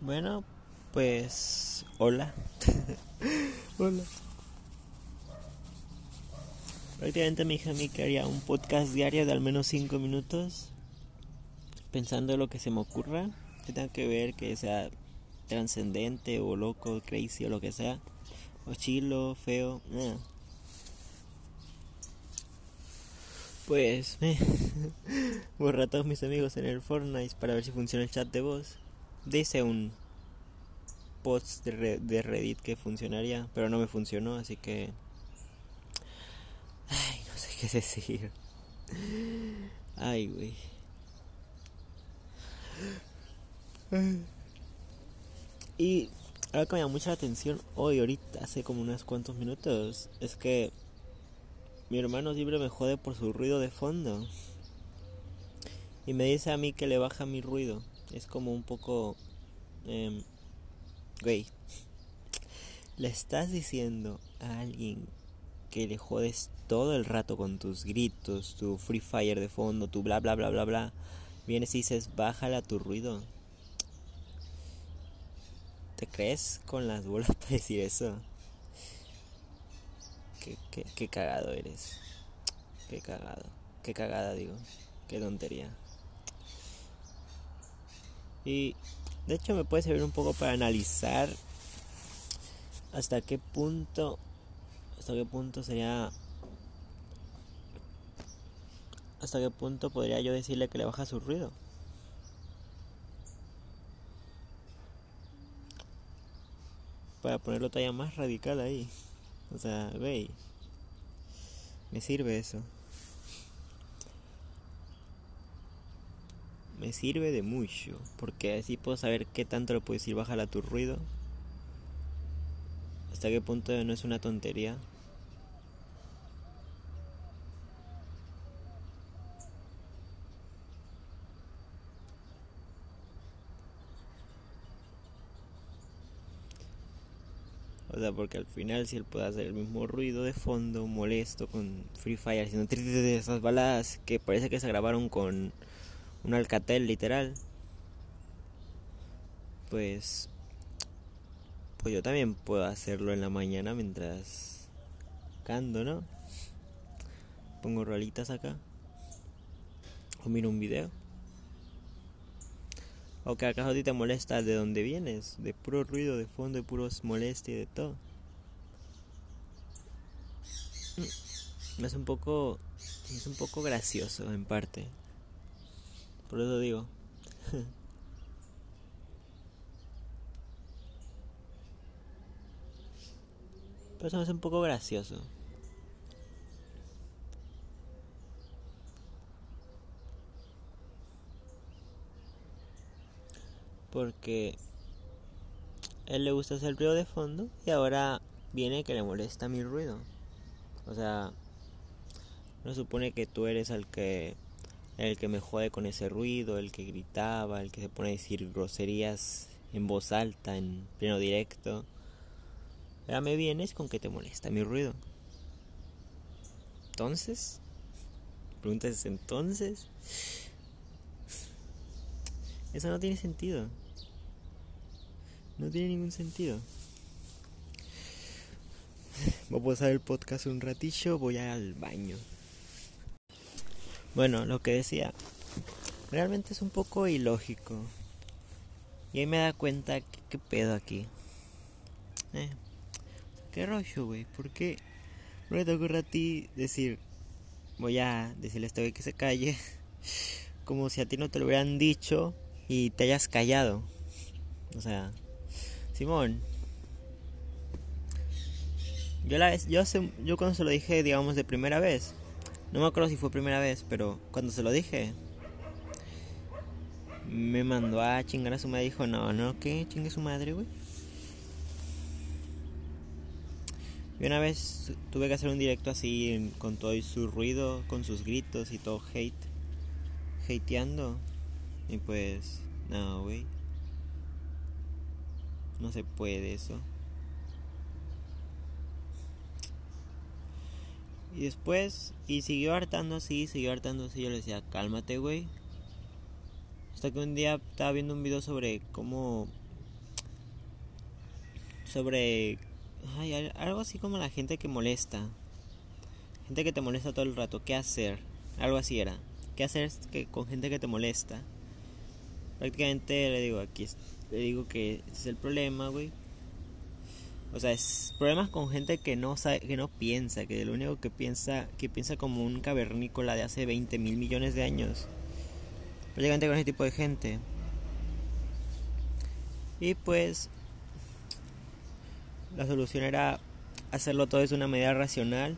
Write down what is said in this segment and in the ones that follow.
Bueno, pues hola. hola. Prácticamente me dije a mí que un podcast diario de al menos 5 minutos, pensando en lo que se me ocurra, que tenga que ver, que sea trascendente o loco, crazy o lo que sea, o chilo, feo, nada. Pues, eh, borra a todos mis amigos en el Fortnite para ver si funciona el chat de voz dice un post de, Reddit que funcionaría, pero no me funcionó, así que... Ay, no sé qué decir. Ay, güey. Y algo que me llama mucha atención hoy, ahorita, hace como unos cuantos minutos, es que mi hermano siempre me jode por su ruido de fondo. Y me dice a mí que le baja mi ruido es como un poco... Eh, güey, le estás diciendo a alguien que le jodes todo el rato con tus gritos, tu Free Fire de fondo, tu bla bla bla bla bla. Vienes y dices, bájala tu ruido. ¿Te crees con las bolas para decir eso? Qué, qué, qué cagado eres. Qué cagado. Qué cagada digo. Qué tontería. Y de hecho me puede servir un poco para analizar hasta qué punto, hasta qué punto sería, hasta qué punto podría yo decirle que le baja su ruido. Para ponerlo todavía más radical ahí. O sea, güey, me sirve eso. Me sirve de mucho, porque así puedo saber qué tanto le puedes decir bajar a tu ruido, hasta qué punto no es una tontería. O sea, porque al final si él puede hacer el mismo ruido de fondo, molesto, con Free Fire, haciendo esas baladas que parece que se grabaron con un alcatel literal, pues pues yo también puedo hacerlo en la mañana mientras canto, ¿no? Pongo rolitas acá. O miro un video. O que acaso a ti te molesta de dónde vienes, de puro ruido de fondo, de puros molestias y de todo. Mm, es un poco es un poco gracioso en parte. Por eso digo. Pero eso hace un poco gracioso. Porque él le gusta hacer ruido de fondo y ahora viene que le molesta mi ruido. O sea, no supone que tú eres el que el que me jode con ese ruido, el que gritaba, el que se pone a decir groserías en voz alta, en pleno directo. Ahora me vienes con que te molesta mi ruido. Entonces, preguntas entonces. Eso no tiene sentido. No tiene ningún sentido. Voy a pasar el podcast un ratillo, voy al baño. Bueno, lo que decía, realmente es un poco ilógico. Y ahí me da cuenta que qué pedo aquí. Eh, qué rollo, güey. ¿Por qué no te ocurre a ti decir, voy a decirle a este güey que se calle? Como si a ti no te lo hubieran dicho y te hayas callado. O sea, Simón. Yo la vez, yo, yo cuando se lo dije, digamos, de primera vez, no me acuerdo si fue primera vez, pero cuando se lo dije, me mandó a chingar a su madre. Dijo, no, no, ¿qué? Chingue su madre, güey. Y una vez tuve que hacer un directo así con todo su ruido, con sus gritos y todo hate, hateando. Y pues, no, güey. No se puede eso. Y después, y siguió hartando así, siguió hartando así. Yo le decía, cálmate, güey. Hasta que un día estaba viendo un video sobre cómo sobre ay, algo así como la gente que molesta. Gente que te molesta todo el rato, ¿qué hacer? Algo así era. ¿Qué hacer que, con gente que te molesta? Prácticamente le digo aquí, le digo que ese es el problema, güey. O sea, es problemas con gente que no sabe, que no piensa, que lo único que piensa, que piensa como un cavernícola de hace 20 mil millones de años. Prácticamente con ese tipo de gente. Y pues la solución era hacerlo todo de una medida racional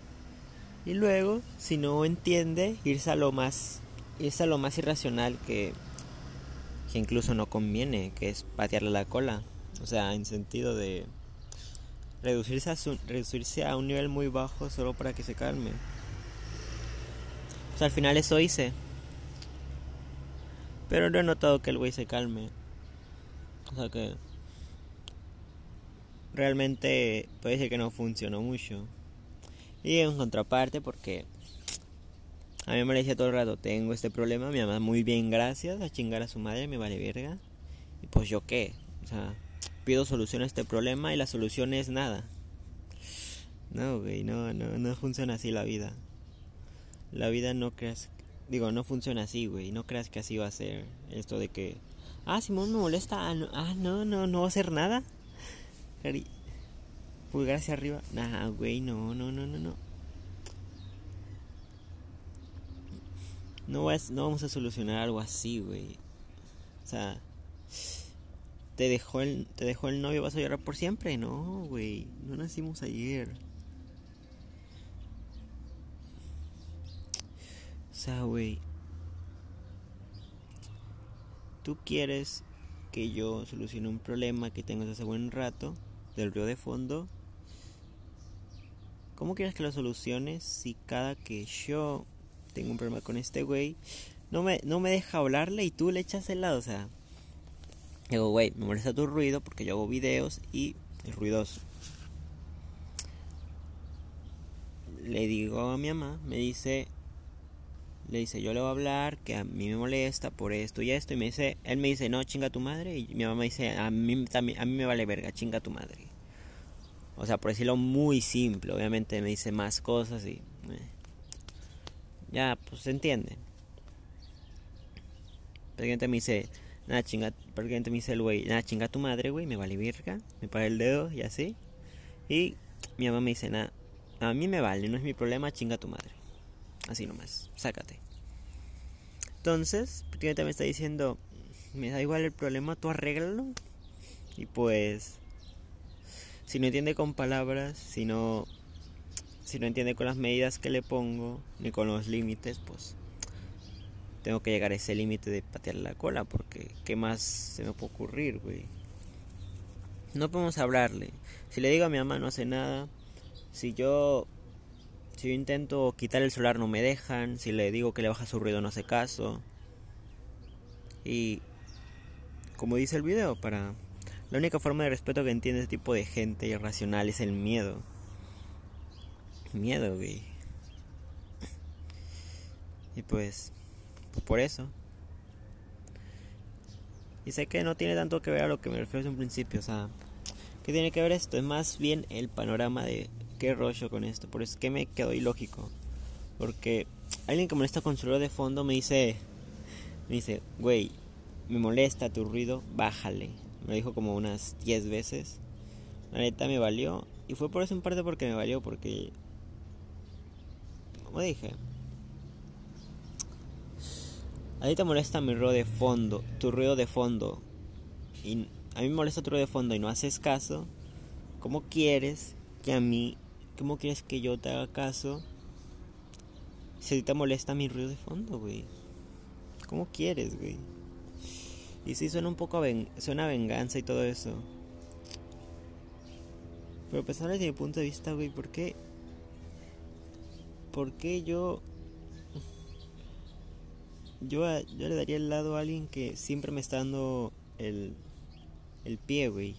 y luego, si no entiende, irse a lo más irse a lo más irracional que que incluso no conviene, que es patearle la cola, o sea, en sentido de reducirse a reducirse a un nivel muy bajo solo para que se calme. Pues al final eso hice. Pero no he notado que el güey se calme. O sea que realmente puede ser que no funcionó mucho. Y en contraparte, porque a mí me decía todo el rato, tengo este problema, mi mamá muy bien, gracias, a chingar a su madre, me vale verga. Y pues yo qué, o sea, pido solución a este problema y la solución es nada. No, güey, no, no, no funciona así la vida. La vida no creas, digo, no funciona así, güey, no creas que así va a ser esto de que, ah, Simón me molesta, ah, no, ah, no, no, no va a hacer nada. Pulgar hacia arriba. Nah, güey, no, no, no, no, no. No, no vamos a solucionar algo así, güey. O sea, te dejó el, te dejó el novio, vas a llorar por siempre. No, güey, no nacimos ayer. O sea, güey. Tú quieres que yo solucione un problema que tengo hace buen rato del río de fondo ¿Cómo quieres que lo soluciones si cada que yo tengo un problema con este güey, no me, no me deja hablarle y tú le echas el lado? O sea, digo, güey, me molesta tu ruido porque yo hago videos y es ruidoso. Le digo a mi mamá, me dice, le dice, yo le voy a hablar, que a mí me molesta por esto y esto, y me dice, él me dice, no, chinga tu madre, y mi mamá dice, a mí, también, a mí me vale verga, chinga tu madre. O sea, por decirlo muy simple, obviamente me dice más cosas y... Eh, ya, pues se entiende. Prácticamente me dice, nada chinga, prácticamente me dice el güey, nada chinga tu madre, güey, me vale virga, me para el dedo y así. Y mi mamá me dice, nada, a mí me vale, no es mi problema, chinga tu madre. Así nomás, sácate. Entonces, prácticamente me está diciendo, me da igual el problema, tú arréglalo. Y pues si no entiende con palabras, si no, si no entiende con las medidas que le pongo, ni con los límites, pues tengo que llegar a ese límite de patear la cola, porque ¿qué más se me puede ocurrir, güey? No podemos hablarle. Si le digo a mi mamá no hace nada, si yo si yo intento quitar el celular no me dejan, si le digo que le baja su ruido no hace caso. Y como dice el video, para la única forma de respeto que entiende ese tipo de gente irracional es el miedo. Miedo, güey. Y pues por eso. Y sé que no tiene tanto que ver a lo que me refiero desde un principio, o sea, ¿qué tiene que ver esto? Es más bien el panorama de qué rollo con esto, por eso es que me quedó ilógico. Porque alguien que molesta con su ruido de fondo me dice, me dice, güey, me molesta tu ruido, bájale. Me lo dijo como unas 10 veces. La neta me valió. Y fue por eso en parte porque me valió, porque... Como dije. A ti te molesta mi ruido de fondo, tu ruido de fondo. Y a mí me molesta tu ruido de fondo y no haces caso. ¿Cómo quieres que a mí, cómo quieres que yo te haga caso? Si a ti te molesta mi ruido de fondo, güey. ¿Cómo quieres, güey? Y sí suena un poco a suena venganza y todo eso. Pero pensando desde mi punto de vista, güey, ¿por qué? ¿Por qué yo... Yo, yo le daría el lado a alguien que siempre me está dando el, el pie, güey.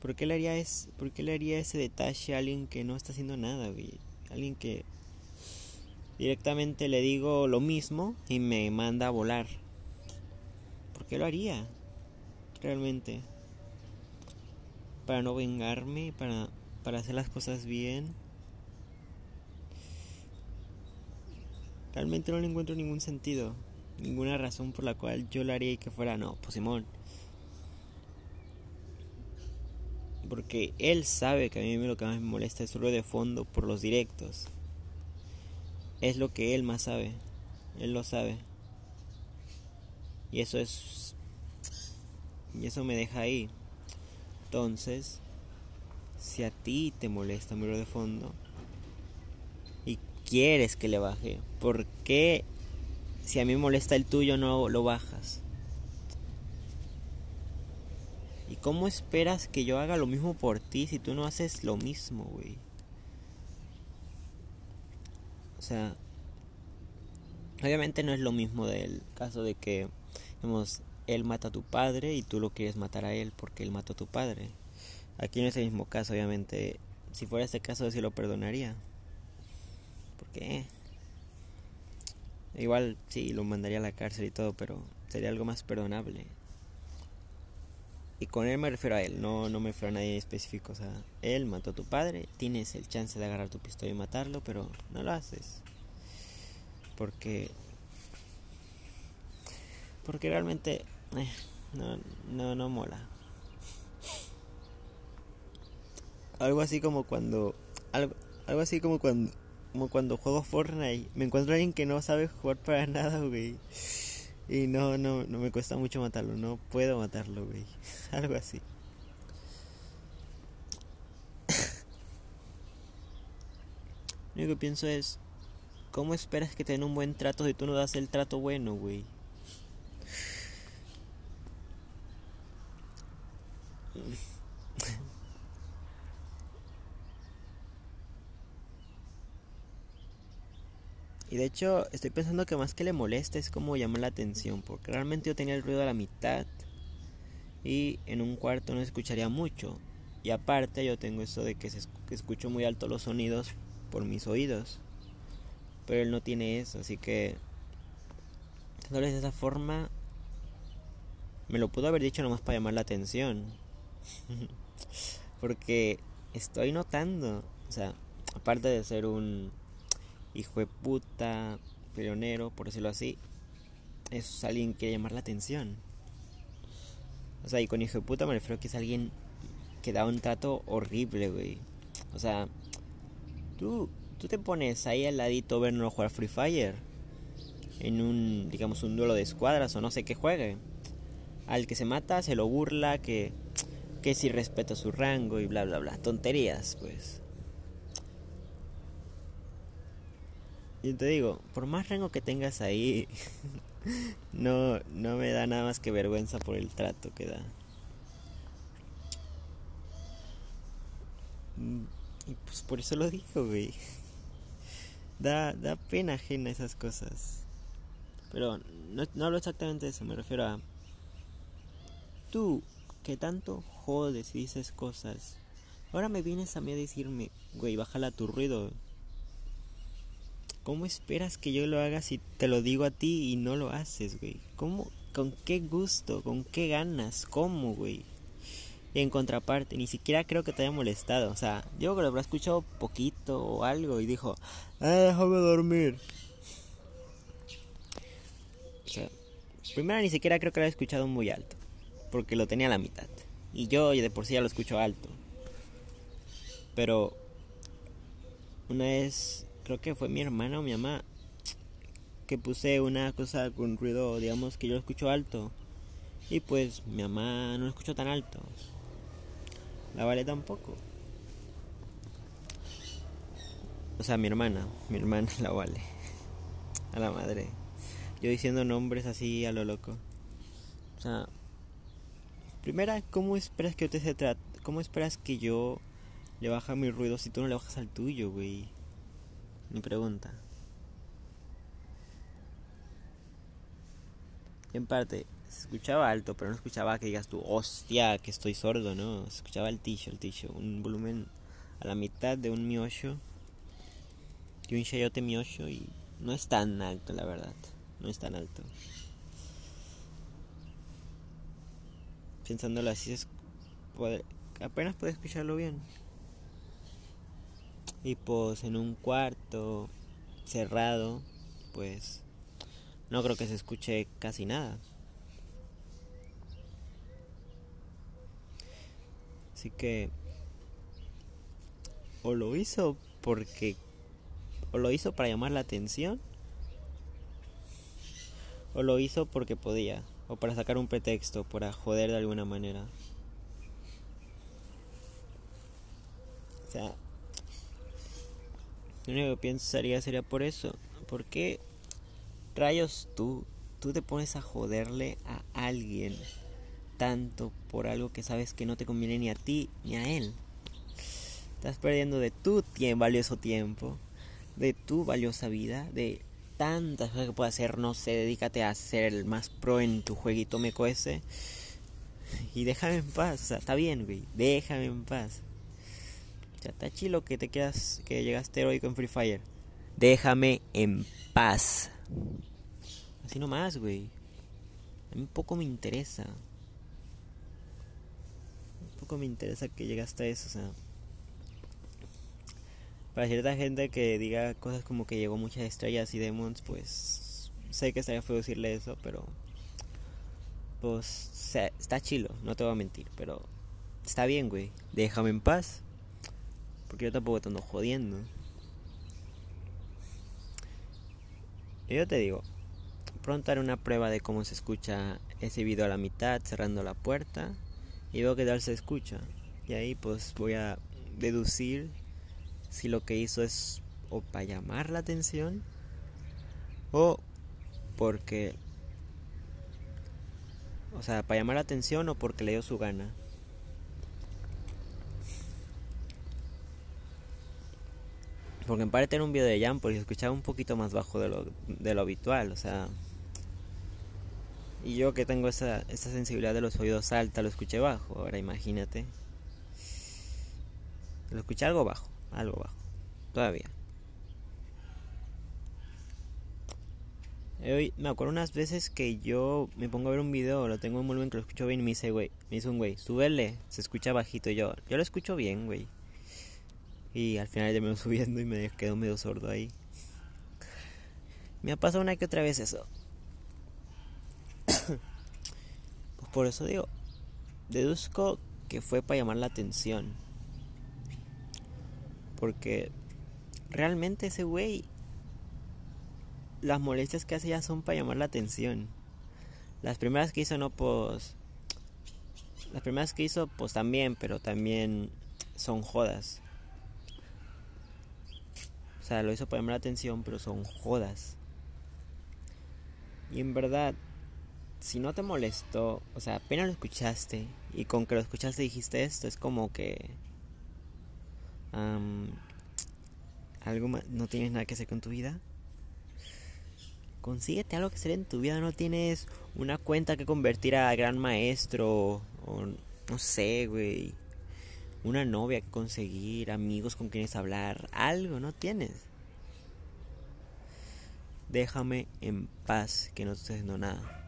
¿Por qué, le haría es, ¿Por qué le haría ese detalle a alguien que no está haciendo nada, güey? Alguien que directamente le digo lo mismo y me manda a volar. ¿Por qué lo haría? Realmente. para no vengarme, para, para hacer las cosas bien. Realmente no le encuentro ningún sentido, ninguna razón por la cual yo lo haría y que fuera, no, pues Simón. Porque él sabe que a mí lo que más me molesta es ruido de fondo por los directos. Es lo que él más sabe. Él lo sabe. Y eso es... Y eso me deja ahí. Entonces, si a ti te molesta mi de fondo quieres que le baje, ¿por qué si a mí molesta el tuyo no lo bajas? ¿Y cómo esperas que yo haga lo mismo por ti si tú no haces lo mismo, güey? O sea, obviamente no es lo mismo del caso de que, digamos, él mata a tu padre y tú lo quieres matar a él porque él mató a tu padre. Aquí no es el mismo caso, obviamente. Si fuera este caso, sí lo perdonaría. Porque igual sí lo mandaría a la cárcel y todo, pero sería algo más perdonable. Y con él me refiero a él, no, no me refiero a nadie específico. O sea, él mató a tu padre, tienes el chance de agarrar tu pistola y matarlo, pero no lo haces. Porque. Porque realmente eh, no, no, no mola. Algo así como cuando. Algo, algo así como cuando. Como cuando juego Fortnite. Me encuentro a alguien que no sabe jugar para nada, güey. Y no, no, no me cuesta mucho matarlo. No puedo matarlo, güey. Algo así. Lo único que pienso es. ¿Cómo esperas que te den un buen trato si tú no das el trato bueno, güey? Y de hecho estoy pensando que más que le moleste es como llamar la atención, porque realmente yo tenía el ruido a la mitad y en un cuarto no escucharía mucho. Y aparte yo tengo eso de que, se, escucho muy alto los sonidos por mis oídos. Pero él no tiene eso, así que... Entonces de esa forma... Me lo pudo haber dicho nomás para llamar la atención. Porque estoy notando, o sea, aparte de ser un hijo de puta, pionero, por decirlo así, es alguien que llamar la atención. O sea, y con hijo de puta me refiero a que es alguien que da un trato horrible, güey. O sea, tú, tú te pones ahí al ladito verlo jugar Free Fire. En un, digamos, un duelo de escuadras o no sé qué juegue. Al que se mata se lo burla, que que si respeta su rango y bla bla bla. Tonterías, pues. Y te digo, por más rango que tengas ahí, no, no me da nada más que vergüenza por el trato que da. Y pues por eso lo dijo, güey. Da, da pena ajena esas cosas. Pero no, no hablo exactamente de eso, me refiero a... Tú, que tanto jodes y dices cosas. Ahora me vienes a mí a decirme, güey, bájala tu ruido. ¿Cómo esperas que yo lo haga si te lo digo a ti y no lo haces, güey? ¿Cómo? ¿Con qué gusto? ¿Con qué ganas? ¿Cómo, güey? Y en contraparte, ni siquiera creo que te haya molestado. O sea, yo que lo habrá escuchado poquito o algo y dijo, ah, déjame dormir. O sea, primero ni siquiera creo que lo haya escuchado muy alto porque lo tenía a la mitad. Y yo de por sí ya lo escucho alto. Pero una vez, creo que fue mi hermana o mi mamá, que puse una cosa con ruido, digamos que yo lo escucho alto. Y pues mi mamá no lo escuchó tan alto. La vale tampoco. O sea, mi hermana, mi hermana la vale. A la madre. Yo diciendo nombres así a lo loco. O sea, Primera, ¿cómo esperas que yo te trate? ¿Cómo esperas que yo le baja mi ruido si tú no le bajas al tuyo, güey? Mi pregunta. En parte, se escuchaba alto, pero no escuchaba que digas tú, hostia, que estoy sordo, ¿no? Se escuchaba el ticho, un volumen a la mitad de un miocho, de un chayote miocho y no es tan alto, la verdad, no es tan alto. pensándolo así, es, apenas puede escucharlo bien. Y pues en un cuarto cerrado, pues no creo que se escuche casi nada. Así que o lo hizo porque o lo hizo para llamar la atención o lo hizo porque podía o para sacar un pretexto para joder de alguna manera. O sea, lo único que pensaría sería por eso. ¿Por qué rayos tú, tú te pones a joderle a alguien tanto por algo que sabes que no te conviene ni a ti ni a él? Estás perdiendo de tu tiempo, valioso tiempo, de tu valiosa vida, de tantas cosas que puedes hacer. No sé, dedícate a ser el más pro en tu jueguito me ese. Y déjame en paz. O sea, está bien, güey. Déjame en paz. Sea, está chilo que te quedas, que llegaste heroico en Free Fire. Déjame en paz. Así nomás, güey. A mí un poco me interesa. Un poco me interesa que llegaste a eso, o sea. Para cierta gente que diga cosas como que llegó muchas estrellas y demons, pues sé que estaría feo decirle eso, pero pues está chilo, no te voy a mentir, pero está bien, güey. Déjame en paz. Porque yo tampoco te ando jodiendo. yo te digo, pronto haré una prueba de cómo se escucha ese video a la mitad, cerrando la puerta, y veo que tal se escucha. Y ahí pues voy a deducir si lo que hizo es o para llamar la atención o porque o sea, para llamar la atención o porque le dio su gana. Porque en parte era un video de Jam porque escuchaba un poquito más bajo de lo, de lo habitual, o sea. Y yo que tengo esa, esa sensibilidad de los oídos alta, lo escuché bajo. Ahora imagínate. Lo escuché algo bajo algo bajo. Todavía. Hoy me acuerdo unas veces que yo me pongo a ver un video, lo tengo en volumen que lo escucho bien y me dice, güey, me dice un güey, súbele, se escucha bajito. Y yo, yo lo escucho bien, güey. Y al final ya me voy subiendo y me quedo medio sordo ahí. Me ha pasado una que otra vez eso. pues por eso digo, deduzco que fue para llamar la atención. Porque realmente ese güey, las molestias que hace ya son para llamar la atención. Las primeras que hizo no, pues... Las primeras que hizo, pues también, pero también son jodas. O sea, lo hizo para llamar la atención, pero son jodas. Y en verdad, si no te molestó, o sea, apenas lo escuchaste y con que lo escuchaste dijiste esto, es como que algo no tienes nada que hacer con tu vida. Consíguete algo que hacer en tu vida. No tienes una cuenta que convertir a gran maestro. O no sé, güey. Una novia conseguir. Amigos con quienes hablar. Algo no tienes. Déjame en paz que no estoy haciendo nada.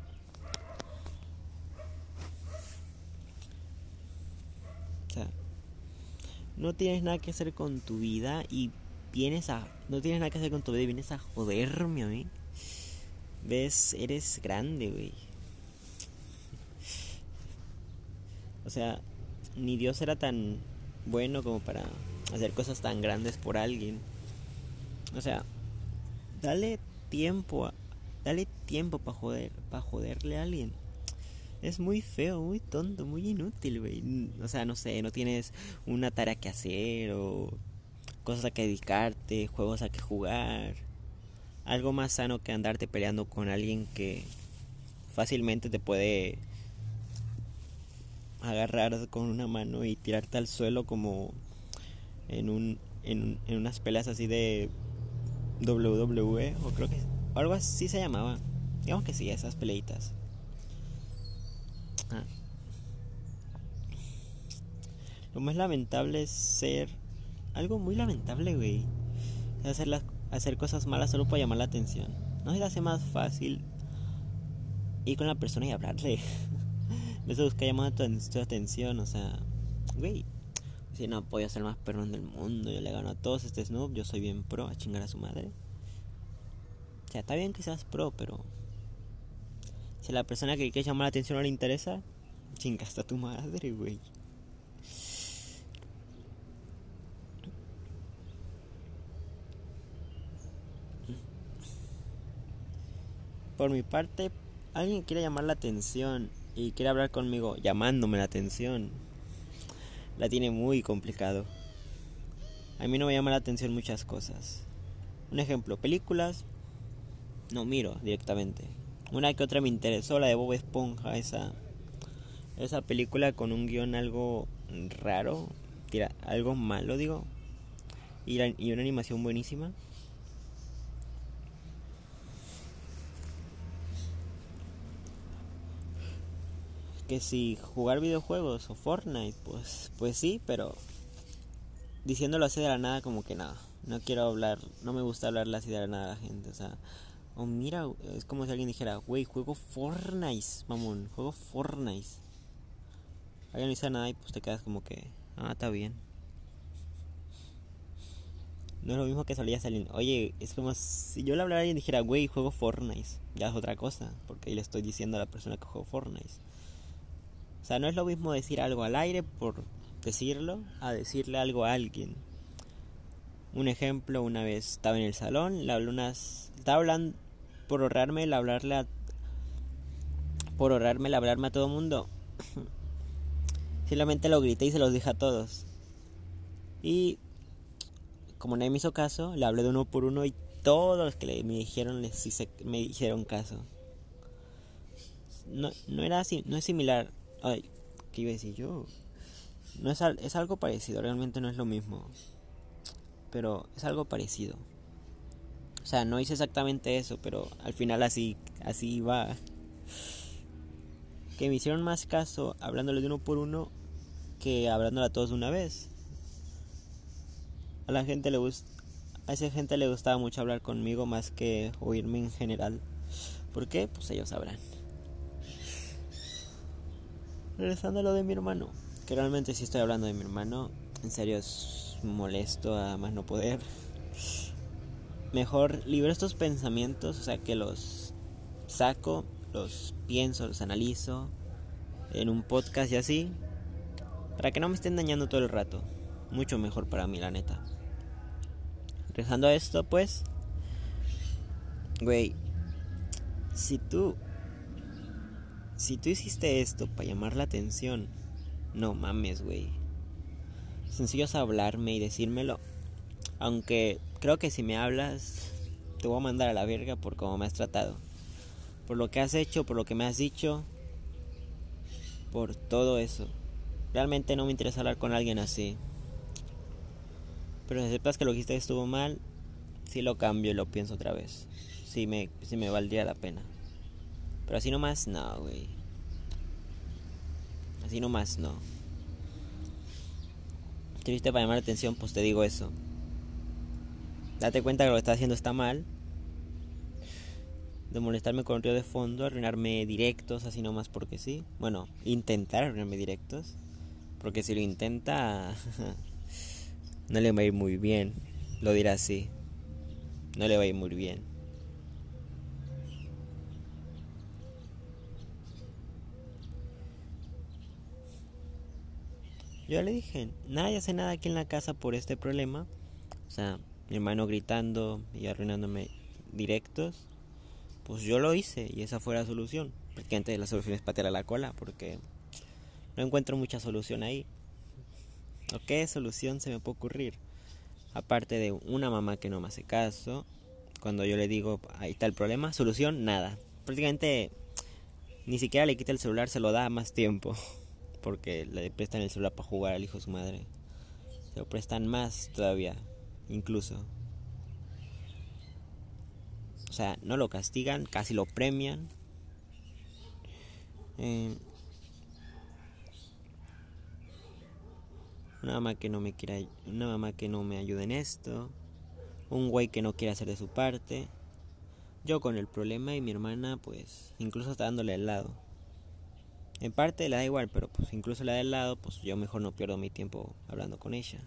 no tienes nada que hacer con tu vida y vienes a no tienes nada que hacer con tu vida y vienes a joderme a mí. Ves, eres grande, güey. O sea, ni Dios era tan bueno como para hacer cosas tan grandes por alguien. O sea, dale tiempo, dale tiempo para joder, para joderle a alguien es muy feo, muy tonto, muy inútil, güey. O sea, no sé, no tienes una tarea que hacer o cosas a que dedicarte, juegos a que jugar. Algo más sano que andarte peleando con alguien que fácilmente te puede agarrar con una mano y tirarte al suelo como en un en, en unas peleas así de WWE o creo que algo así se llamaba. Digamos que sí, esas peleitas. Ah. Lo más lamentable es ser algo muy lamentable, güey. Hacer, las, hacer cosas malas solo para llamar la atención. No se le hace más fácil ir con la persona y hablarle. De buscar llamar tu, atención, o sea, güey. Si no, podía ser más perrón del mundo. Yo le gano a todos este Snoop. Yo soy bien pro a chingar a su madre. O sea, está bien que seas pro, pero. Si a la persona que quiere llamar la atención no le interesa, chingaste a tu madre, güey. Por mi parte, alguien quiere llamar la atención y quiere hablar conmigo llamándome la atención. La tiene muy complicado. A mí no me llama la atención muchas cosas. Un ejemplo, películas no miro directamente. Una que otra me interesó, la de Bob Esponja, esa esa película con un guion algo raro, tira, algo malo digo, y, y una animación buenísima. Que si jugar videojuegos o Fortnite, pues, pues sí, pero diciéndolo así de la nada como que nada, no quiero hablar, no me gusta hablarle así de la nada a la gente, o sea, o mira, es como si alguien dijera, wey, juego Fortnite, mamón, juego Fortnite. Alguien no dice nada y pues te quedas como que, ah, está bien. No es lo mismo que salía saliendo. Oye, es como si yo le hablara a alguien y dijera, wey, juego Fortnite. Ya es otra cosa, porque ahí le estoy diciendo a la persona que juego Fortnite. O sea, no es lo mismo decir algo al aire por decirlo a decirle algo a alguien. Un ejemplo, una vez estaba en el salón, le hablé unas... Estaba hablando... Por ahorrarme el hablarle a... Por ahorrarme el hablarme a todo mundo. Simplemente lo grité y se los dije a todos. Y... Como nadie me hizo caso, le hablé de uno por uno y todos los que me dijeron les me hicieron caso. No, no era no es similar Ay, ¿qué iba a decir yo? No es, es algo parecido, realmente no es lo mismo. Pero es algo parecido. O sea, no hice exactamente eso, pero al final así, así va. Que me hicieron más caso hablándole de uno por uno que hablándole todos de una vez. A la gente le gusta, a esa gente le gustaba mucho hablar conmigo más que oírme en general. ¿Por qué? Pues ellos sabrán. Regresando a lo de mi hermano, que realmente sí estoy hablando de mi hermano, en serio es molesto a más no poder. Mejor libero estos pensamientos, o sea que los saco, los pienso, los analizo en un podcast y así, para que no me estén dañando todo el rato. Mucho mejor para mí, la neta. Regresando a esto, pues, güey, si tú si tú hiciste esto para llamar la atención, no mames, güey. Sencillo es hablarme y decírmelo. Aunque creo que si me hablas, te voy a mandar a la verga por cómo me has tratado. Por lo que has hecho, por lo que me has dicho. Por todo eso. Realmente no me interesa hablar con alguien así. Pero si sepas que lo que hiciste estuvo mal, si lo cambio y lo pienso otra vez. Si me, si me valdría la pena. Pero así nomás, no, güey. Así nomás, no. Si viste para llamar la atención, pues te digo eso. Date cuenta que lo que estás haciendo está mal. De molestarme con río de fondo, arruinarme directos, así nomás porque sí. Bueno, intentar arruinarme directos. Porque si lo intenta, no le va a ir muy bien. Lo dirá así. No le va a ir muy bien. Yo le dije, nadie hace nada aquí en la casa por este problema. O sea, mi hermano gritando y arruinándome directos. Pues yo lo hice y esa fue la solución. Porque antes la solución es patear a la cola porque no encuentro mucha solución ahí. ¿O qué solución se me puede ocurrir? Aparte de una mamá que no me hace caso, cuando yo le digo, ahí está el problema, solución, nada. Prácticamente ni siquiera le quita el celular, se lo da más tiempo. Porque le prestan el celular para jugar al hijo de su madre. Se lo prestan más todavía, incluso. O sea, no lo castigan, casi lo premian. Eh, una mamá que no me quiera, una mamá que no me ayude en esto, un güey que no quiere hacer de su parte, yo con el problema y mi hermana pues incluso está dándole el lado. En parte le da igual, pero pues incluso la del lado, pues yo mejor no pierdo mi tiempo hablando con ella.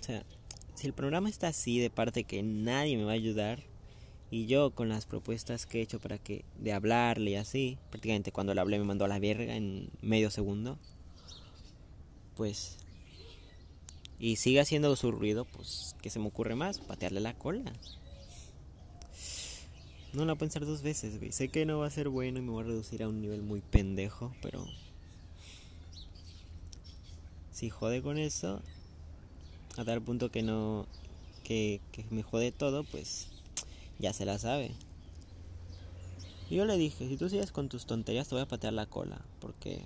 O sea, si el programa está así de parte que nadie me va a ayudar y yo con las propuestas que he hecho para que de hablarle y así, prácticamente cuando le hablé me mandó a la verga en medio segundo. Pues y sigue haciendo su ruido, pues que se me ocurre más, patearle la cola. No la pensar dos veces, güey. Sé que no va a ser bueno y me voy a reducir a un nivel muy pendejo, pero si jode con eso, a tal punto que no que, que me jode todo, pues ya se la sabe. Y yo le dije, si tú sigues con tus tonterías te voy a patear la cola, porque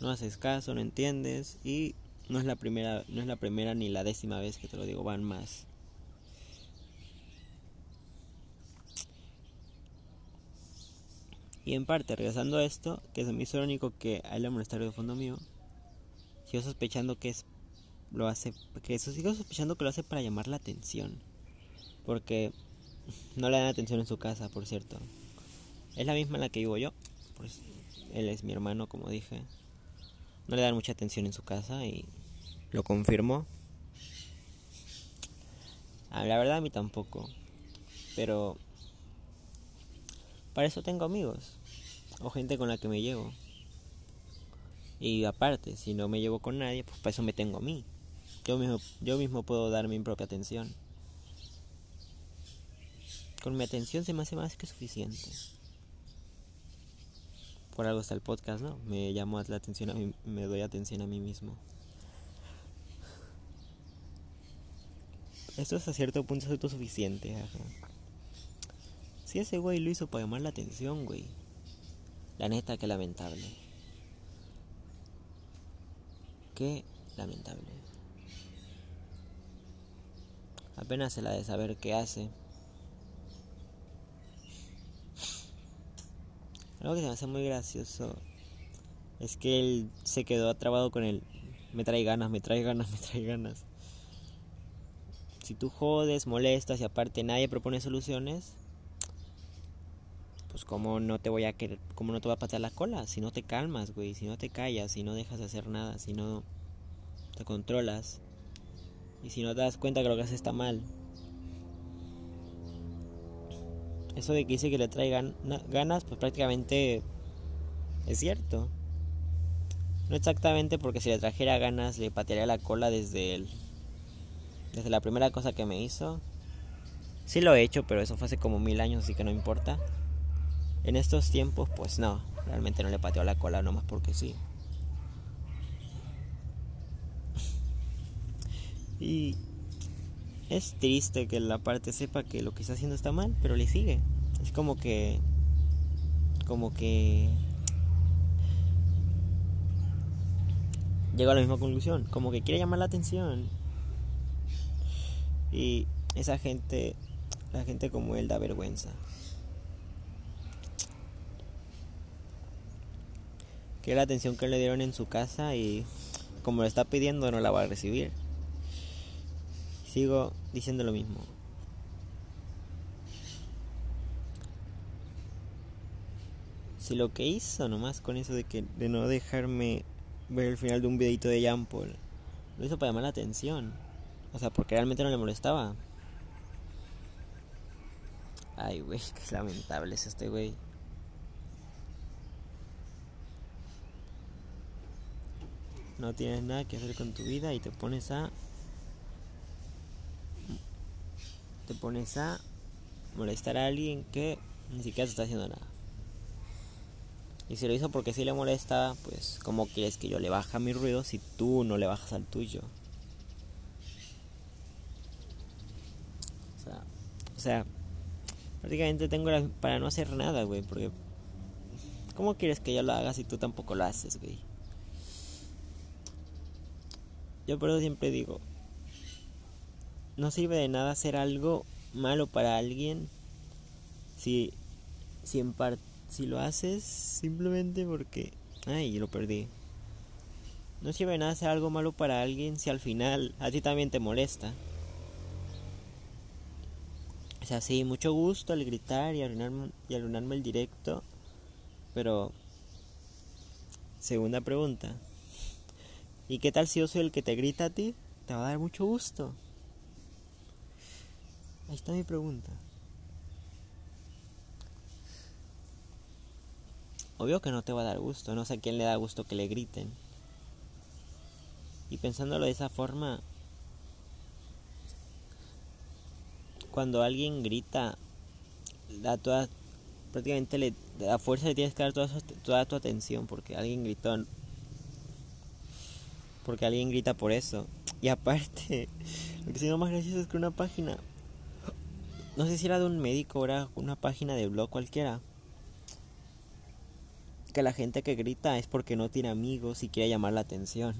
no haces caso, no entiendes y no es la primera, no es la primera ni la décima vez que te lo digo, van más. Y en parte, regresando a esto, que se me hizo único que a él le molestaría de fondo mío, sigo sospechando que es lo hace, que eso sigo sospechando que lo hace para llamar la atención, porque no le dan atención en su casa, por cierto. Es la misma en la que vivo yo, pues él es mi hermano, como dije. No le dan mucha atención en su casa y lo confirmó. Ah, la verdad a mí tampoco, pero para eso tengo amigos o gente con la que me llevo. Y aparte, si no me llevo con nadie, pues para eso me tengo a mí. Yo mismo, yo mismo puedo dar mi propia atención. Con mi atención se me hace más que suficiente. Por algo está el podcast, ¿no? Me llamo la atención a mí, me doy atención a mí mismo. Esto es a cierto punto es autosuficiente, ajá. Si ese güey lo hizo para llamar la atención, güey. La neta, que lamentable. Qué lamentable. Apenas se la de saber qué hace. Algo que se me hace muy gracioso es que él se quedó atrabado con él. Me trae ganas, me trae ganas, me trae ganas. Si tú jodes, molestas y aparte nadie propone soluciones, pues como no te voy a querer, como no te va a patear la cola, si no te calmas, güey, si no te callas, si no dejas de hacer nada, si no te controlas y si no te das cuenta que lo que haces está mal. Eso de que dice que le traigan ganas, pues prácticamente es cierto. No exactamente porque si le trajera ganas le patearía la cola desde el desde la primera cosa que me hizo. Sí lo he hecho, pero eso fue hace como mil años, así que no importa. En estos tiempos, pues no, realmente no le pateó la cola nomás porque sí. Y es triste que la parte sepa que lo que está haciendo está mal, pero le sigue. Es como que. Como que. Llega a la misma conclusión. Como que quiere llamar la atención. Y esa gente. La gente como él da vergüenza. Que la atención que le dieron en su casa y como lo está pidiendo no la va a recibir. Sigo diciendo lo mismo. Si lo que hizo nomás con eso de que de no dejarme ver el final de un videito de Jampol, lo hizo para llamar la atención. O sea, porque realmente no le molestaba. Ay, güey, qué lamentable es este güey. No tienes nada que hacer con tu vida y te pones a te pones a molestar a alguien que ni siquiera te está haciendo nada. Y si lo hizo porque sí le molesta, pues ¿cómo quieres que yo le baja mi ruido si tú no le bajas al tuyo? O sea, o sea prácticamente tengo la, para no hacer nada, güey, porque ¿cómo quieres que yo lo haga si tú tampoco lo haces, güey? Yo por eso siempre digo, no sirve de nada hacer algo malo para alguien si, si, en si lo haces simplemente porque... Ay, lo perdí. No sirve de nada hacer algo malo para alguien si al final a ti también te molesta. sea, sí, mucho gusto al gritar y arruinarme, y arruinarme el directo. Pero, segunda pregunta. ¿Y qué tal si yo soy el que te grita a ti? Te va a dar mucho gusto. Ahí está mi pregunta. Obvio que no te va a dar gusto, no sé a quién le da gusto que le griten. Y pensándolo de esa forma, cuando alguien grita, da toda, prácticamente le da fuerza le tienes que dar toda, toda tu atención porque alguien gritó. Porque alguien grita por eso. Y aparte, lo que sido más gracioso es que una página, no sé si era de un médico o era una página de blog cualquiera, que la gente que grita es porque no tiene amigos y quiere llamar la atención.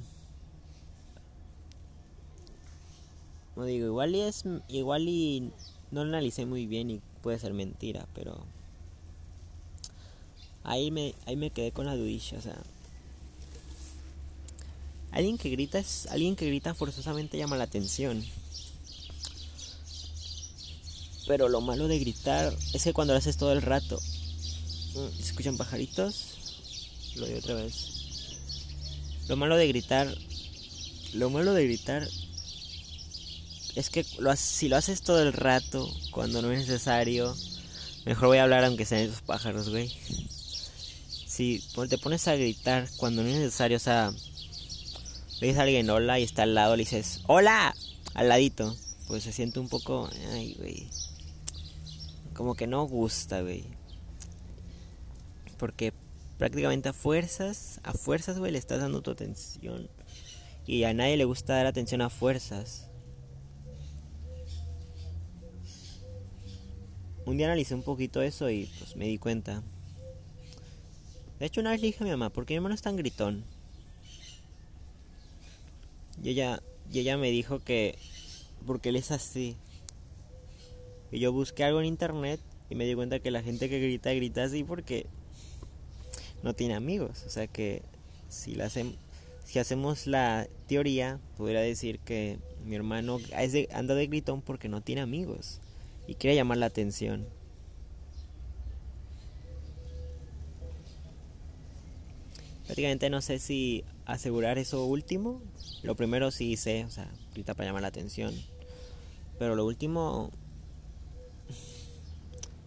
No digo, igual y es igual y no lo analicé muy bien y puede ser mentira, pero ahí me ahí me quedé con la dudilla, o sea, alguien que grita es alguien que grita forzosamente llama la atención. Pero lo malo de gritar es que cuando lo haces todo el rato, mm, ¿escuchan pajaritos? Lo digo otra vez. Lo malo de gritar. Lo malo de gritar. Es que si lo haces todo el rato, cuando no es necesario. Mejor voy a hablar aunque sean esos pájaros, güey. Si te pones a gritar cuando no es necesario, o sea. Le a alguien hola y está al lado, le dices hola al ladito. Pues se siente un poco. Ay, güey. Como que no gusta, güey. Porque prácticamente a fuerzas, a fuerzas, güey, le estás dando tu atención. Y a nadie le gusta dar atención a fuerzas. Un día analicé un poquito eso y pues me di cuenta. De hecho, una vez le dije a mi mamá, ¿por qué mi hermano es tan gritón? Y ella, y ella me dijo que porque él es así. Y yo busqué algo en internet y me di cuenta que la gente que grita grita así porque no tiene amigos. O sea que si, la si hacemos la teoría, podría decir que mi hermano anda de gritón porque no tiene amigos y quiere llamar la atención. Prácticamente no sé si asegurar eso último. Lo primero sí sé, o sea, grita para llamar la atención. Pero lo último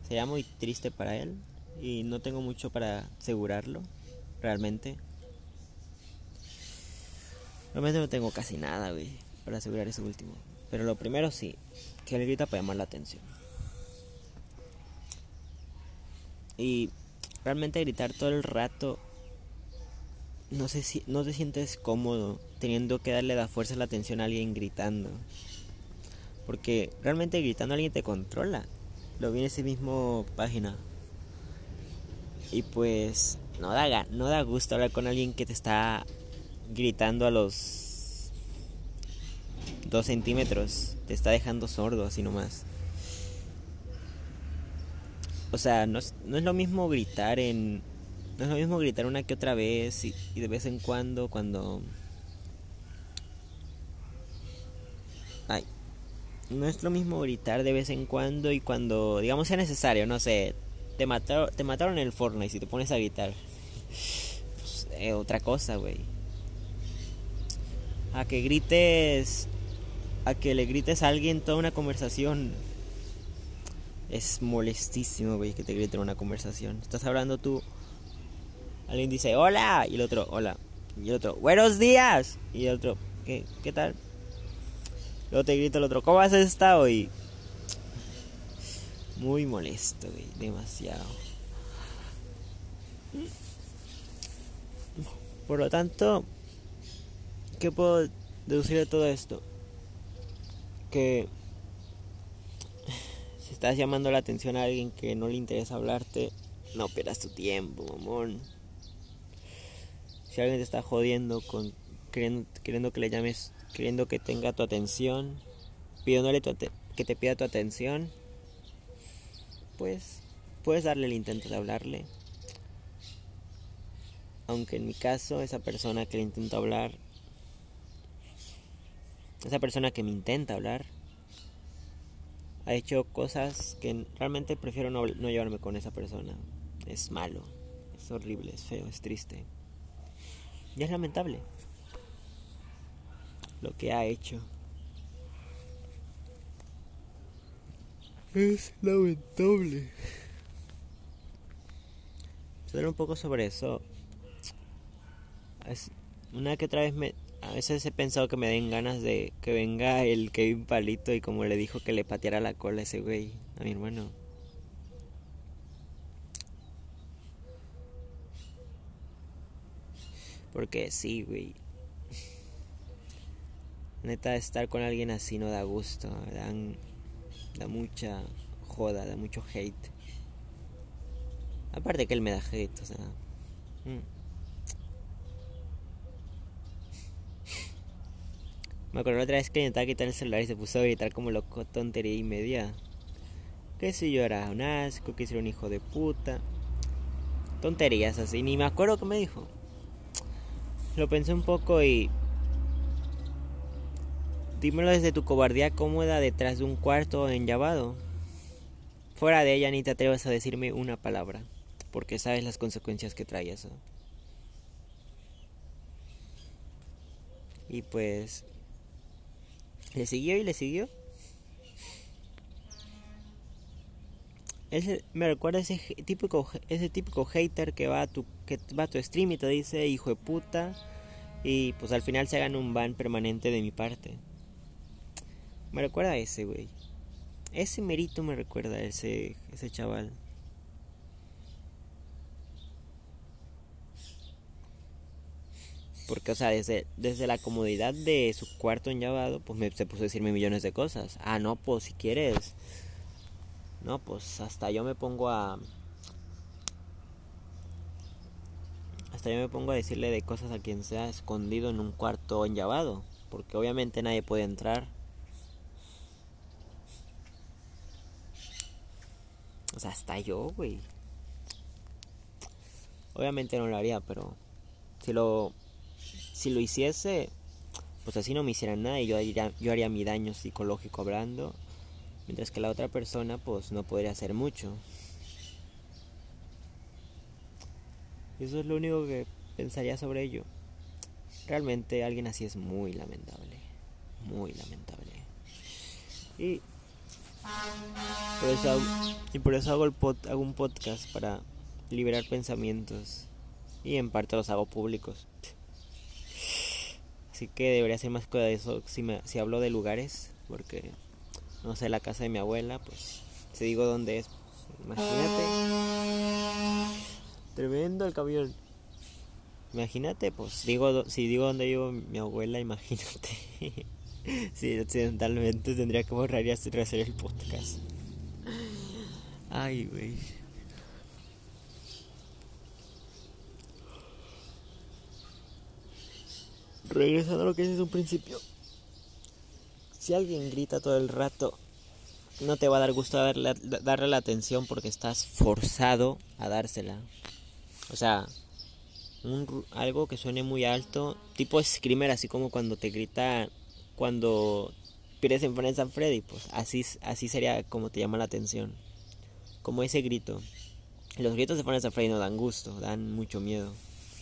sería muy triste para él y no tengo mucho para asegurarlo, realmente. Realmente no tengo casi nada, güey, para asegurar eso último. Pero lo primero sí, que él grita para llamar la atención. Y realmente gritar todo el rato no sé si no te sientes cómodo teniendo que darle la fuerza a la atención a alguien gritando. Porque realmente gritando alguien te controla. Lo vi en esa misma página. Y pues no da, no da gusto hablar con alguien que te está gritando a los dos centímetros. Te está dejando sordo así nomás. O sea, no no es lo mismo gritar en... No es lo mismo gritar una que otra vez y, de vez en cuando cuando... Ay. No es lo mismo gritar de vez en cuando y cuando, digamos, sea necesario, no sé, te mataron, te mataron en el Fortnite si te pones a gritar. Pues, eh, otra cosa, güey. A que grites. A que le grites a alguien toda una conversación. Es molestísimo, güey, que te griten una conversación. Estás hablando tú. Alguien dice hola. Y el otro, hola. Y el otro, buenos días. Y el otro, ¿qué, qué tal? Luego te grita el otro, ¿cómo has estado? Y muy molesto, güey. Demasiado. Por lo tanto, ¿qué puedo deducir de todo esto? Que si estás llamando la atención a alguien que no le interesa hablarte, no pierdas tu tiempo, mamón. Si alguien te está jodiendo con queriendo, queriendo que le llames, queriendo que tenga tu atención, pidiéndole que te pida tu atención, pues puedes darle el intento de hablarle. Aunque en mi caso, esa persona que le intento hablar, esa persona que me intenta hablar, ha hecho cosas que realmente prefiero no llevarme con esa persona. Es malo, es horrible, es feo, es triste. Y es lamentable lo que ha hecho. Es lamentable. Hablar un poco sobre eso. Es una que otra vez me. A veces he pensado que me den ganas de que venga el Kevin Palito y como le dijo que le pateara la cola a ese güey, a mi hermano. Porque sí, güey. Neta, estar con alguien así no da gusto. Da mucha joda, da mucho hate. Aparte que él me da hate, o sea. Mm. Me acuerdo otra vez que intentaba quitar el celular y se puso a gritar como loco, tontería y media. Que si yo era un asco, que si era un hijo de puta. Tonterías así, ni me acuerdo qué me dijo. Lo pensé un poco y. Dímelo desde tu cobardía cómoda detrás de un cuarto enllavado. Fuera de ella ni te atrevas a decirme una palabra porque sabes las consecuencias que trae eso. Y pues le siguió y le siguió. Ese, me recuerda ese típico ese típico hater que va a tu que va a tu stream y te dice hijo de puta y pues al final se hagan un ban permanente de mi parte. Me recuerda a ese güey. Ese merito me recuerda a ese ese chaval. Porque, o sea, desde, desde la comodidad de su cuarto en llavado, pues me, se puso a decirme millones de cosas. Ah, no, pues si quieres. No, pues hasta yo me pongo a. Hasta yo me pongo a decirle de cosas a quien sea escondido en un cuarto en llavado. Porque obviamente nadie puede entrar. O sea, hasta yo, güey. Obviamente no lo haría, pero si lo si lo hiciese, pues así no me hiciera nada y yo haría, yo haría mi daño psicológico hablando, mientras que la otra persona pues no podría hacer mucho. Eso es lo único que pensaría sobre ello. Realmente alguien así es muy lamentable, muy lamentable. Y por eso hago, y por eso hago, el hago un podcast para liberar pensamientos y en parte los hago públicos. Así que debería ser más de eso si, me, si hablo de lugares, porque no sé, la casa de mi abuela, pues si digo dónde es, pues, imagínate. Tremendo el camión. Imagínate, pues digo si digo dónde vivo mi abuela, imagínate. si accidentalmente tendría que borrar y hacer el podcast. Ay, güey. regresando a lo que dices un principio. Si alguien grita todo el rato, no te va a dar gusto darle, darle la atención porque estás forzado a dársela. O sea, un, algo que suene muy alto, tipo screamer, así como cuando te grita cuando pierdes en Friends San Freddy, pues así, así sería como te llama la atención. Como ese grito. Los gritos de Friends San Freddy no dan gusto, dan mucho miedo.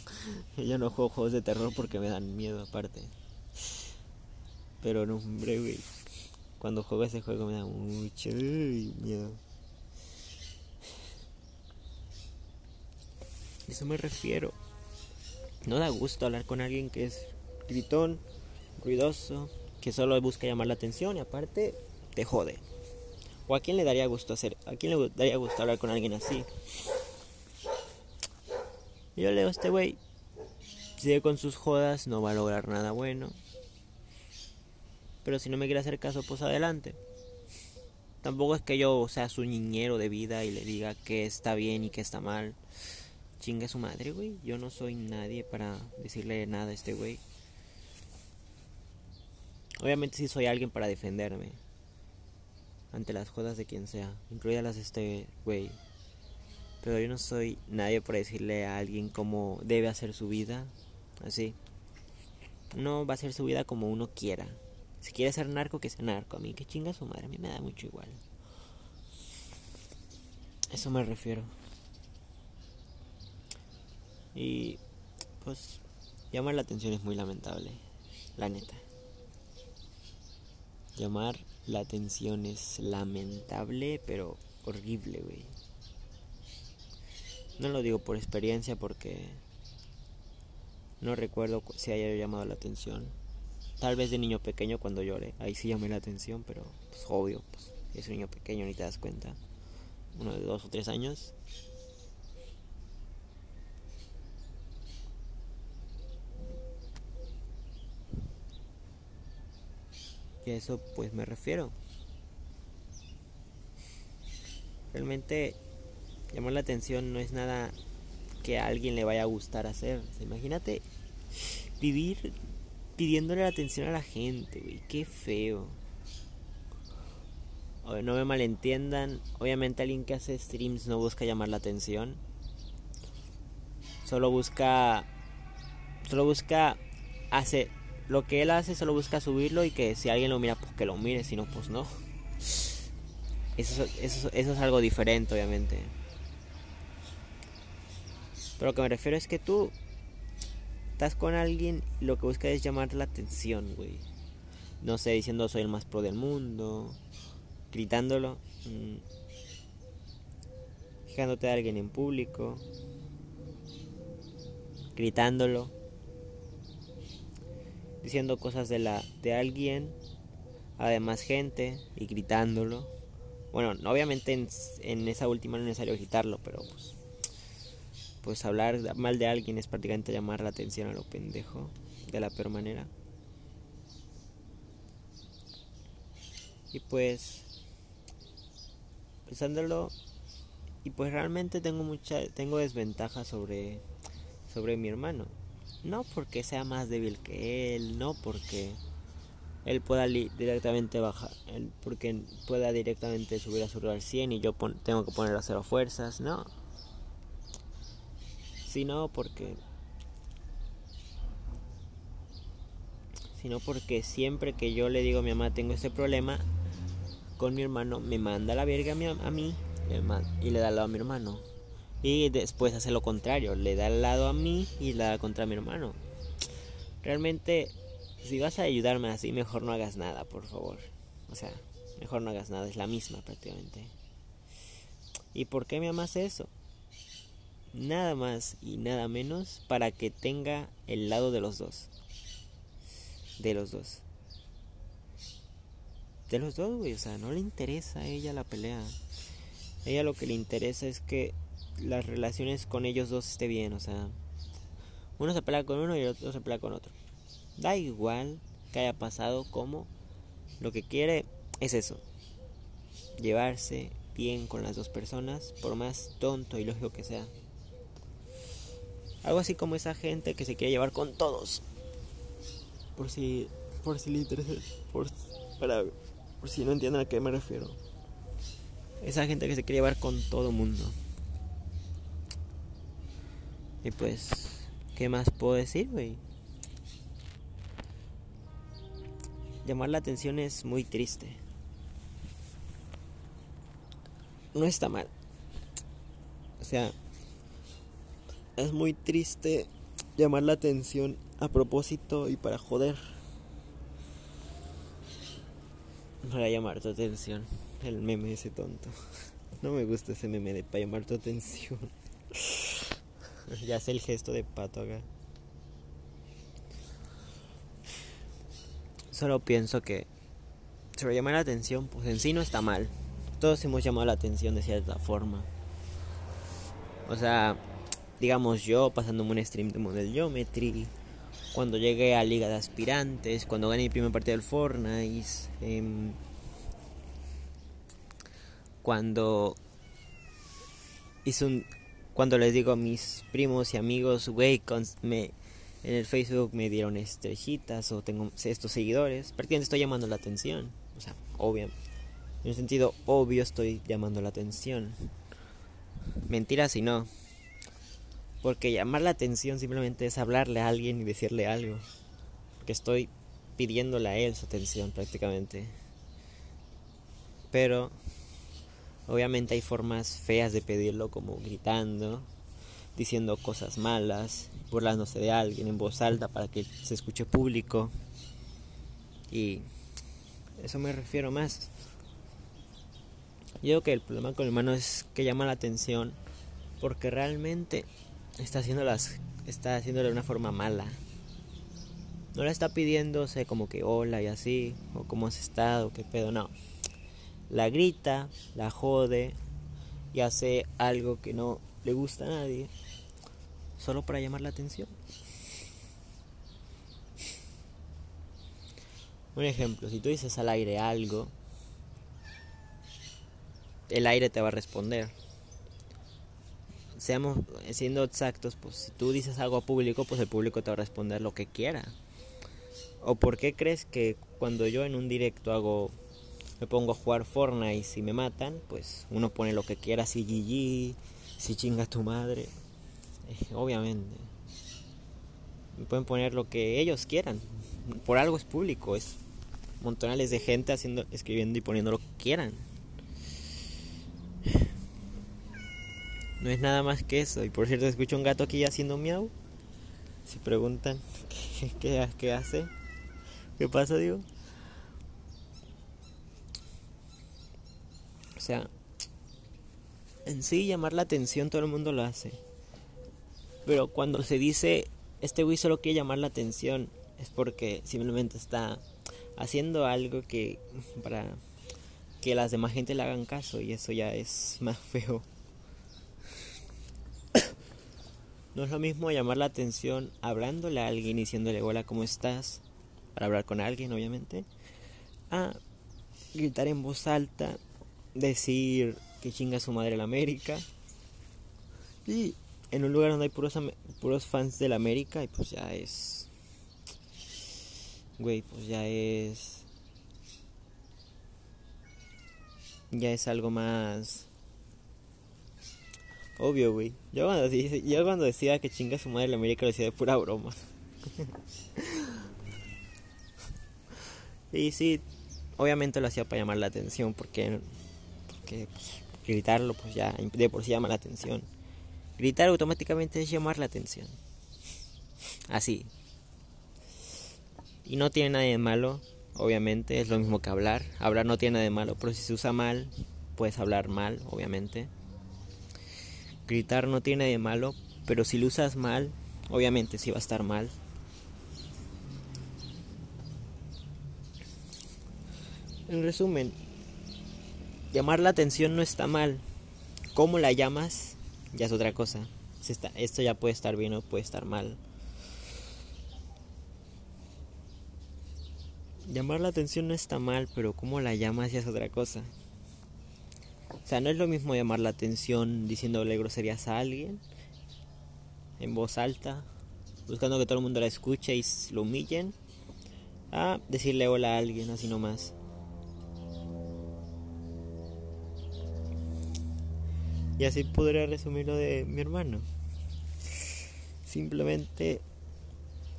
Yo no juego juegos de terror porque me dan miedo aparte. Pero no, hombre, güey. Cuando juego ese juego me da mucho miedo. Eso me refiero. No da gusto hablar con alguien que es gritón, ruidoso, que solo busca llamar la atención y aparte te jode. ¿O a quién le daría gusto hacer? ¿A quién le daría gusto hablar con alguien así? Yo leo a este güey sigue con sus jodas, no va a lograr nada bueno. Pero si no me quiere hacer caso, pues adelante. Tampoco es que yo sea su niñero de vida y le diga que está bien y que está mal. Chinga su madre, güey. Yo no soy nadie para decirle nada a este güey. Obviamente sí soy alguien para defenderme. Ante las jodas de quien sea. Incluidas las de este güey. Pero yo no soy nadie para decirle a alguien cómo debe hacer su vida así. Uno va a hacer su vida como uno quiera. Si quiere ser narco, que sea narco. A mí que chinga su madre, a mí me da mucho igual. eso me refiero. Y pues llamar la atención es muy lamentable, la neta. Llamar la atención es lamentable, pero horrible, güey. No lo digo por experiencia porque no recuerdo si haya llamado la atención. Tal vez de niño pequeño cuando lloré, ahí sí llamé la atención, pero pues obvio, pues es un niño pequeño ni te das cuenta. Uno de dos o tres años. Y a eso pues me refiero. Realmente llamar la atención no es nada que a alguien le vaya a gustar hacer. imagínate vivir pidiéndole la atención a la gente, güey. Qué feo. No me malentiendan. Obviamente alguien que hace streams no busca llamar la atención. Solo busca... Solo busca hacer... Lo que él hace solo busca subirlo y que si alguien lo mira, pues que lo mire. Si no, pues no. Eso, eso, eso es algo diferente, obviamente. Pero lo que me refiero es que tú estás con alguien lo que buscas es llamar la atención, güey. No sé, diciendo soy el más pro del mundo, gritándolo, fijándote a alguien en público, gritándolo, diciendo cosas de la de alguien a demás gente y gritándolo. Bueno, obviamente en, en esa última no es necesario gritarlo, pero pues pues hablar mal de alguien es prácticamente llamar la atención a lo pendejo de la peor manera. Y pues pensándolo y pues realmente tengo mucha tengo desventaja sobre sobre mi hermano. No porque sea más débil que él, no porque él pueda directamente bajar, él porque pueda directamente subir a su al 100 y yo tengo que poner a cero fuerzas, no sino porque sino porque siempre que yo le digo a mi mamá tengo este problema con mi hermano me manda la verga a mí, y le da al lado a mi hermano. Y después hace lo contrario le da al lado a mí y le da contra mi hermano. Realmente si vas a ayudarme así mejor no hagas nada por favor. O sea mejor no hagas nada es la misma prácticamente. Y por qué me amas eso nada más y nada menos para que tenga el lado de los dos. De los dos. De los dos, güey. O sea, no le interesa a ella la pelea. A ella lo que le interesa es que las relaciones con ellos dos esté bien. O sea, uno se pelea con uno y el otro se pelea con otro. Da igual que haya pasado como. Lo que quiere es eso. Llevarse bien con las dos personas, por más tonto y lógico que sea. Algo así como esa gente que se quiere llevar con todos. Por si, por si le interesa, por, para, por si no entienden a qué me refiero. Esa gente que se quiere llevar con todo mundo. Y pues, ¿qué más puedo decir, güey? Llamar la atención es muy triste. No está mal. O sea, es muy triste llamar la atención a propósito y para joder. Para llamar tu atención. El meme ese tonto. No me gusta ese meme de para llamar tu atención. ya sé el gesto de pato acá. Solo pienso que sobre llamar la atención, pues en sí no está mal. Todos hemos llamado la atención de cierta forma. O sea, digamos yo pasándome un stream de Model Geometry, cuando llegué a Liga de Aspirantes, cuando gané mi primer partido del Fortnite, em, cuando hice cuando les digo a mis primos y amigos, güey, me en el Facebook me dieron estrellitas o tengo estos seguidores, prácticamente estoy llamando la atención, o sea, obvio, en un sentido obvio estoy llamando la atención. Mentiras si no. Porque llamar la atención simplemente es hablarle a alguien y decirle algo. Porque estoy pidiéndole a él su atención prácticamente. Pero Obviamente hay formas feas de pedirlo como gritando, diciendo cosas malas, burlándose de alguien en voz alta para que se escuche público. Y eso me refiero más. Yo creo que el problema con el hermano es que llama la atención porque realmente está haciendo las está haciéndolo de una forma mala. No le está pidiéndose como que hola y así, o cómo has estado, qué pedo, no. La grita, la jode y hace algo que no le gusta a nadie solo para llamar la atención. Un ejemplo, si tú dices al aire algo, el aire te va a responder. Seamos siendo exactos, pues si tú dices algo a público, pues el público te va a responder lo que quiera. ¿O por qué crees que cuando yo en un directo hago me pongo a jugar Fortnite y si me matan, pues uno pone lo que quiera, si GG, si chinga tu madre. Eh, obviamente. Me pueden poner lo que ellos quieran. Por algo es público, es montonales de gente haciendo, escribiendo y poniendo lo que quieran. No es nada más que eso. Y por cierto, escucho un gato aquí haciendo miau. Si preguntan qué, qué, hace, qué pasa, digo. O sea, en sí llamar la atención todo el mundo lo hace. Pero cuando se dice, este güey solo quiere llamar la atención, es porque simplemente está haciendo algo que para que las demás gente le hagan caso y eso ya es más feo. No es lo mismo llamar la atención hablándole a alguien y diciéndole hola, ¿cómo estás? Para hablar con alguien, obviamente. A gritar en voz alta, decir que chinga su madre la América. Y en un lugar donde hay puros, puros fans de la América, y pues ya es. Güey, pues ya es. Ya es algo más Obvio, güey. Yo cuando, yo cuando decía que chinga su madre la América lo decía de pura broma. y sí, obviamente lo hacía para llamar la atención porque, porque pues, gritarlo pues ya de por sí llama la atención. Gritar automáticamente es llamar la atención. Así. Y no tiene nada de malo, obviamente, es lo mismo que hablar. Hablar no tiene nada de malo, pero si se usa mal, puedes hablar mal, obviamente. Gritar no tiene de malo, pero si lo usas mal, obviamente sí va a estar mal. En resumen, llamar la atención no está mal. ¿Cómo la llamas? Ya es otra cosa. Esto ya puede estar bien o puede estar mal. Llamar la atención no está mal, pero cómo la llamas ya es otra cosa. O sea, no es lo mismo llamar la atención diciéndole groserías a alguien en voz alta, buscando que todo el mundo la escuche y lo humillen, a decirle hola a alguien así nomás. Y así podría resumir lo de mi hermano. Simplemente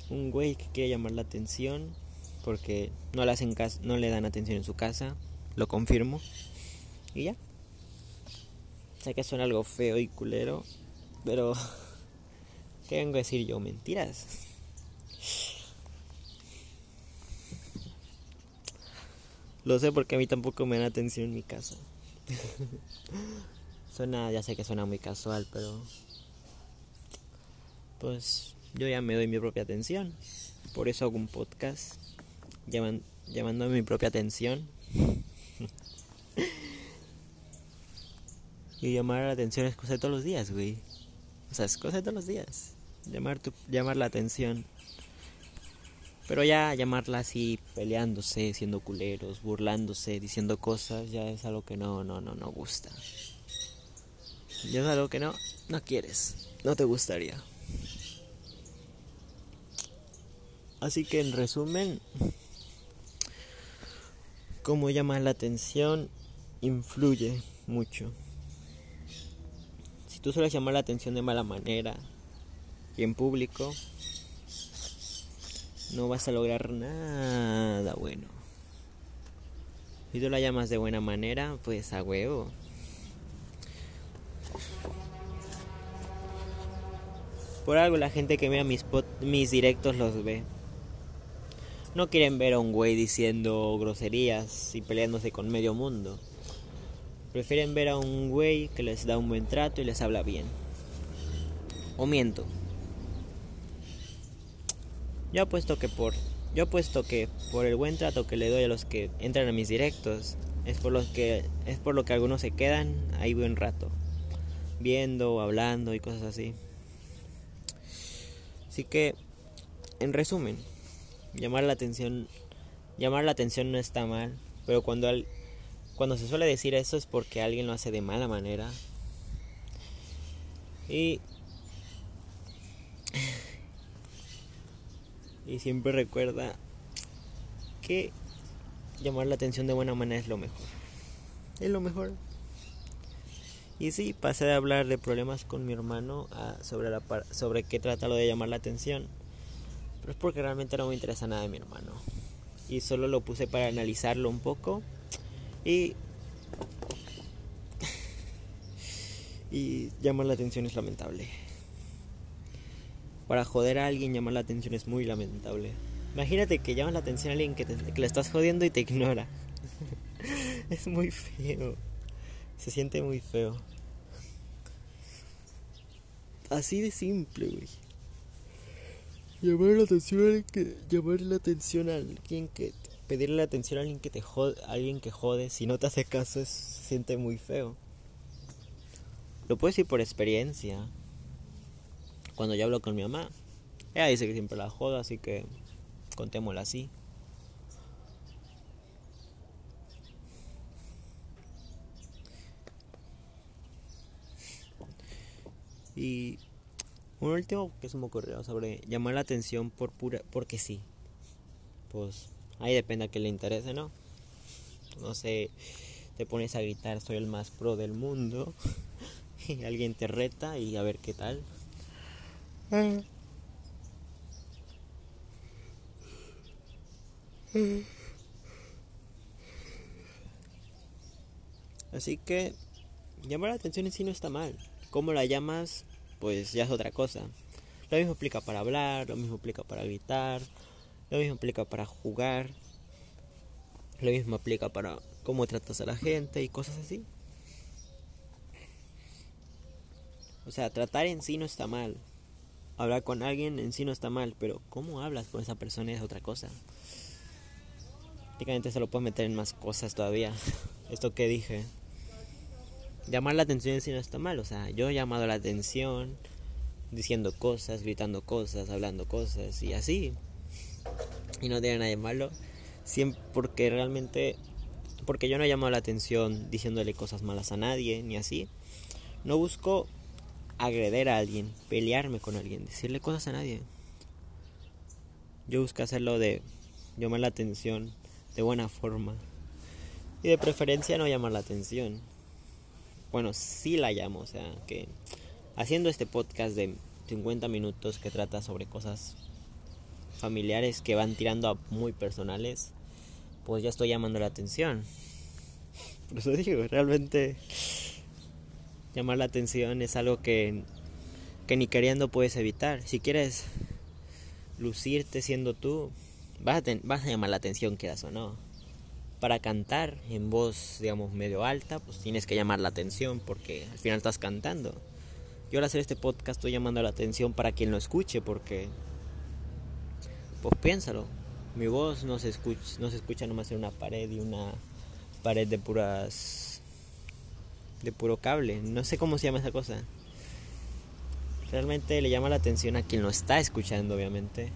un güey que quiere llamar la atención porque no le hacen no le dan atención en su casa, lo confirmo. Y ya. Sé que suena algo feo y culero, pero ¿qué vengo a decir yo? Mentiras. Lo sé porque a mí tampoco me dan atención en mi casa. suena, ya sé que suena muy casual, pero pues yo ya me doy mi propia atención. Por eso hago un podcast llaman, llamándome mi propia atención. Y llamar la atención es cosa de todos los días, güey. O sea, es cosa de todos los días. Llamar, tu, llamar la atención. Pero ya llamarla así, peleándose, siendo culeros, burlándose, diciendo cosas, ya es algo que no, no, no, no gusta. Ya es algo que no, no quieres, no te gustaría. Así que en resumen, cómo llamar la atención influye mucho tú sueles llamar la atención de mala manera y en público, no vas a lograr nada bueno. Si tú la llamas de buena manera, pues a huevo. Por algo la gente que vea mis, mis directos los ve. No quieren ver a un güey diciendo groserías y peleándose con medio mundo. Prefieren ver a un güey que les da un buen trato y les habla bien. O miento. Yo apuesto que por yo apuesto que por el buen trato que le doy a los que entran a mis directos es por los que es por lo que algunos se quedan ahí buen rato viendo, hablando y cosas así. Así que en resumen, llamar la atención llamar la atención no está mal, pero cuando al, cuando se suele decir eso es porque alguien lo hace de mala manera. Y y siempre recuerda que llamar la atención de buena manera es lo mejor. Es lo mejor. Y sí, pasé de hablar de problemas con mi hermano a sobre, la, sobre qué trata lo de llamar la atención. Pero es porque realmente no me interesa nada de mi hermano. Y solo lo puse para analizarlo un poco. Y. y llamar la atención es lamentable. Para joder a alguien llamar la atención es muy lamentable. Imagínate que llamas la atención a alguien que, le estás jodiendo y te ignora. es muy feo. Se siente muy feo. Así de simple, güey. Llamar la atención a alguien que. Llamar la atención a alguien que. Pedirle la atención a alguien que te jode. alguien que jode. Si no te hace caso, es, se siente muy feo. Lo puedo decir por experiencia cuando yo hablo con mi mamá. Ella dice que siempre la joda, así que contémosla así. Y un último que se me ocurrió sobre llamar la atención por pura porque sí. Pues ahí depende a que le interese, ¿no? No sé, te pones a gritar soy el más pro del mundo y alguien te reta y a ver qué tal. Así que llamar la atención en sí no está mal. ¿Cómo la llamas? Pues ya es otra cosa. Lo mismo aplica para hablar, lo mismo aplica para gritar, lo mismo aplica para jugar, lo mismo aplica para cómo tratas a la gente y cosas así. O sea, tratar en sí no está mal hablar con alguien en sí no está mal, pero cómo hablas con esa persona es otra cosa. Prácticamente se lo puedes meter en más cosas todavía. Esto que dije. Llamar la atención en sí no está mal, o sea, yo he llamado la atención diciendo cosas, gritando cosas, hablando cosas y así. Y no tiene nada de malo. Siempre porque realmente porque yo no he llamado la atención diciéndole cosas malas a nadie ni así. No busco agreder a alguien, pelearme con alguien, decirle cosas a nadie. Yo busco hacerlo de llamar la atención de buena forma. Y de preferencia no llamar la atención. Bueno, sí la llamo, o sea, que haciendo este podcast de 50 minutos que trata sobre cosas familiares que van tirando a muy personales, pues ya estoy llamando la atención. Por eso digo, realmente llamar la atención es algo que, que ni queriendo puedes evitar. Si quieres lucirte siendo tú, vas a, vas a llamar la atención, quieras o no. Para cantar en voz, digamos, medio alta, pues tienes que llamar la atención porque al final estás cantando. Yo al hacer este podcast estoy llamando la atención para quien lo escuche porque, pues piénsalo, mi voz no se escucha, no se escucha nomás en una pared y una pared de puras de puro cable. No sé cómo se llama esa cosa. Realmente le llama la atención a quien lo está escuchando, obviamente.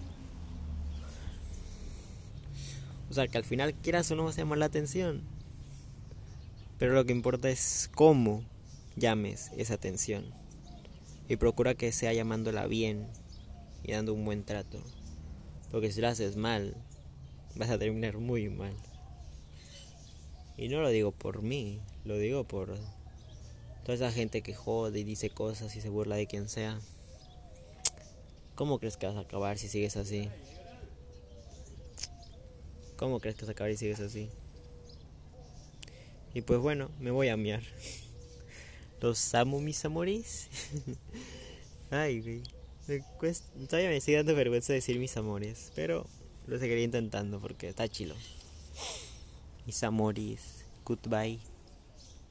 O sea, que al final quieras o no se llama la atención. Pero lo que importa es cómo llames esa atención. Y procura que sea llamándola bien y dando un buen trato. Porque si lo haces mal, vas a terminar muy mal. Y no lo digo por mí, lo digo por Toda esa gente que jode y dice cosas y se burla de quien sea. ¿Cómo crees que vas a acabar si sigues así? ¿Cómo crees que vas a acabar si sigues así? Y pues bueno, me voy a miar. Los amo, mis amores. Ay, güey. Todavía me sigue dando vergüenza decir mis amores, pero lo seguiré intentando porque está chilo. Mis amores, goodbye.